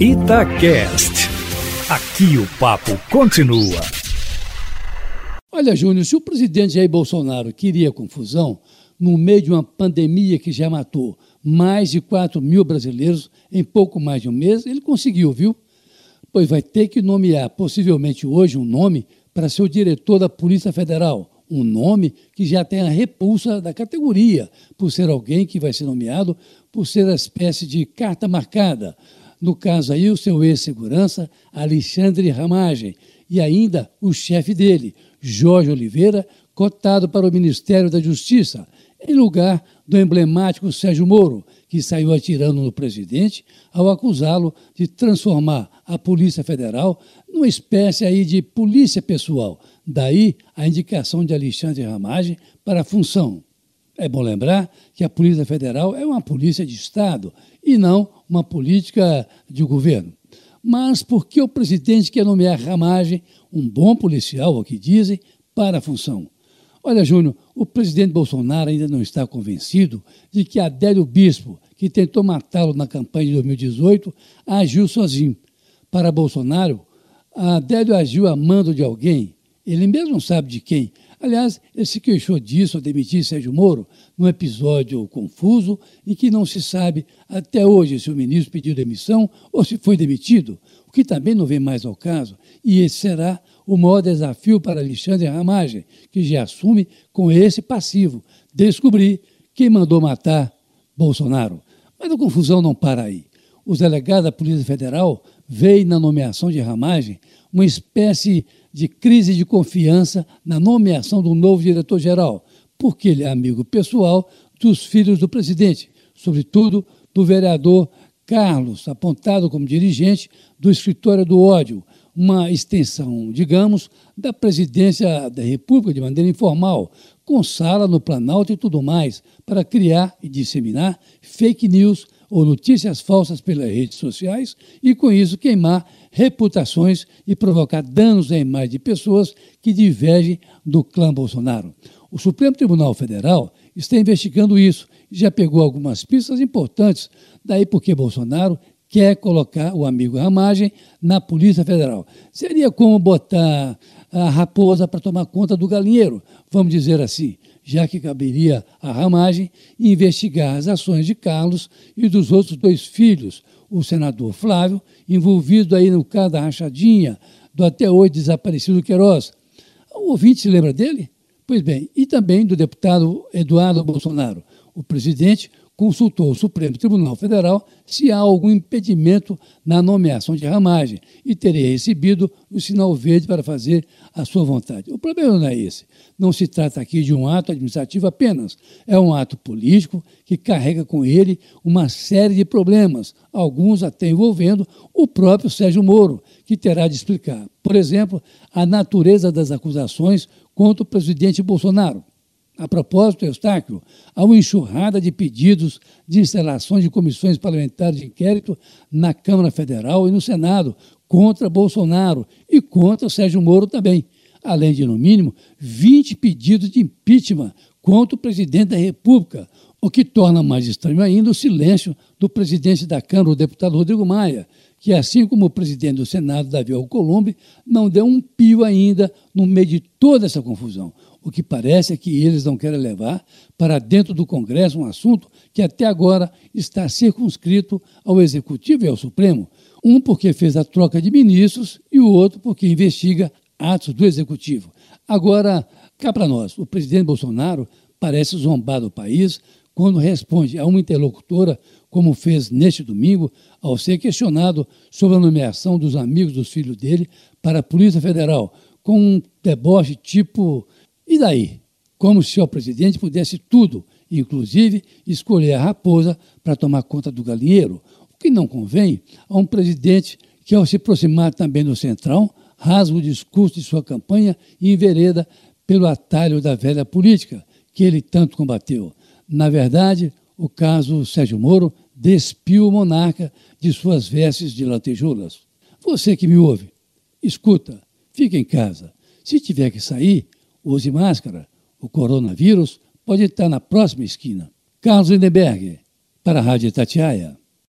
Itacast. Aqui o papo continua. Olha, Júnior, se o presidente Jair Bolsonaro queria confusão, no meio de uma pandemia que já matou mais de 4 mil brasileiros em pouco mais de um mês, ele conseguiu, viu? Pois vai ter que nomear, possivelmente hoje, um nome para ser o diretor da Polícia Federal. Um nome que já tem a repulsa da categoria, por ser alguém que vai ser nomeado por ser a espécie de carta marcada no caso aí, o seu ex-segurança, Alexandre Ramagem, e ainda o chefe dele, Jorge Oliveira, cotado para o Ministério da Justiça, em lugar do emblemático Sérgio Moro, que saiu atirando no presidente ao acusá-lo de transformar a Polícia Federal numa espécie aí de polícia pessoal. Daí a indicação de Alexandre Ramagem para a função. É bom lembrar que a Polícia Federal é uma polícia de Estado e não uma política de governo. Mas por que o presidente quer nomear Ramagem, um bom policial, o que dizem, para a função? Olha, Júnior, o presidente Bolsonaro ainda não está convencido de que Adélio Bispo, que tentou matá-lo na campanha de 2018, agiu sozinho. Para Bolsonaro, Adélio agiu a mando de alguém, ele mesmo sabe de quem, Aliás, ele se queixou disso ao demitir Sérgio Moro num episódio confuso em que não se sabe até hoje se o ministro pediu demissão ou se foi demitido, o que também não vem mais ao caso, e esse será o maior desafio para Alexandre Ramagem, que já assume com esse passivo, descobrir quem mandou matar Bolsonaro. Mas a confusão não para aí. Os delegados da Polícia Federal veem na nomeação de Ramagem uma espécie de crise de confiança na nomeação do novo diretor-geral, porque ele é amigo pessoal dos filhos do presidente, sobretudo do vereador Carlos, apontado como dirigente do Escritório do Ódio, uma extensão, digamos, da presidência da República de maneira informal, com sala no Planalto e tudo mais, para criar e disseminar fake news ou notícias falsas pelas redes sociais e, com isso, queimar reputações e provocar danos à imagem de pessoas que divergem do clã Bolsonaro. O Supremo Tribunal Federal está investigando isso e já pegou algumas pistas importantes, daí porque Bolsonaro quer colocar o amigo Ramagem na Polícia Federal. Seria como botar a raposa para tomar conta do galinheiro, vamos dizer assim já que caberia à ramagem investigar as ações de Carlos e dos outros dois filhos, o senador Flávio, envolvido aí no caso da rachadinha do até hoje desaparecido Queiroz. O ouvinte se lembra dele? Pois bem, e também do deputado Eduardo Bolsonaro. O presidente consultou o Supremo Tribunal Federal se há algum impedimento na nomeação de ramagem e teria recebido o sinal verde para fazer a sua vontade. O problema não é esse. Não se trata aqui de um ato administrativo apenas. É um ato político que carrega com ele uma série de problemas, alguns até envolvendo o próprio Sérgio Moro, que terá de explicar, por exemplo, a natureza das acusações contra o presidente Bolsonaro. A propósito, Eustáquio, há uma enxurrada de pedidos de instalação de comissões parlamentares de inquérito na Câmara Federal e no Senado contra Bolsonaro e contra Sérgio Moro também, além de, no mínimo, 20 pedidos de impeachment contra o presidente da República, o que torna mais estranho ainda o silêncio do presidente da Câmara, o deputado Rodrigo Maia, que, assim como o presidente do Senado, Davi Alcolumbre, não deu um pio ainda no meio de toda essa confusão. O que parece é que eles não querem levar para dentro do Congresso um assunto que até agora está circunscrito ao Executivo e ao Supremo. Um porque fez a troca de ministros e o outro porque investiga atos do Executivo. Agora, cá para nós, o presidente Bolsonaro parece zombar do país quando responde a uma interlocutora, como fez neste domingo, ao ser questionado sobre a nomeação dos amigos dos filhos dele para a Polícia Federal, com um deboche tipo e daí? Como se o presidente pudesse tudo, inclusive escolher a raposa para tomar conta do galinheiro, o que não convém a um presidente que, ao se aproximar também do Centrão, rasga o discurso de sua campanha e envereda pelo atalho da velha política que ele tanto combateu. Na verdade, o caso Sérgio Moro despiu o monarca de suas vestes de lantejoulas. Você que me ouve, escuta, fique em casa. Se tiver que sair, Use máscara. O coronavírus pode estar na próxima esquina. Carlos Lindenberg, para a Rádio Tatiaia.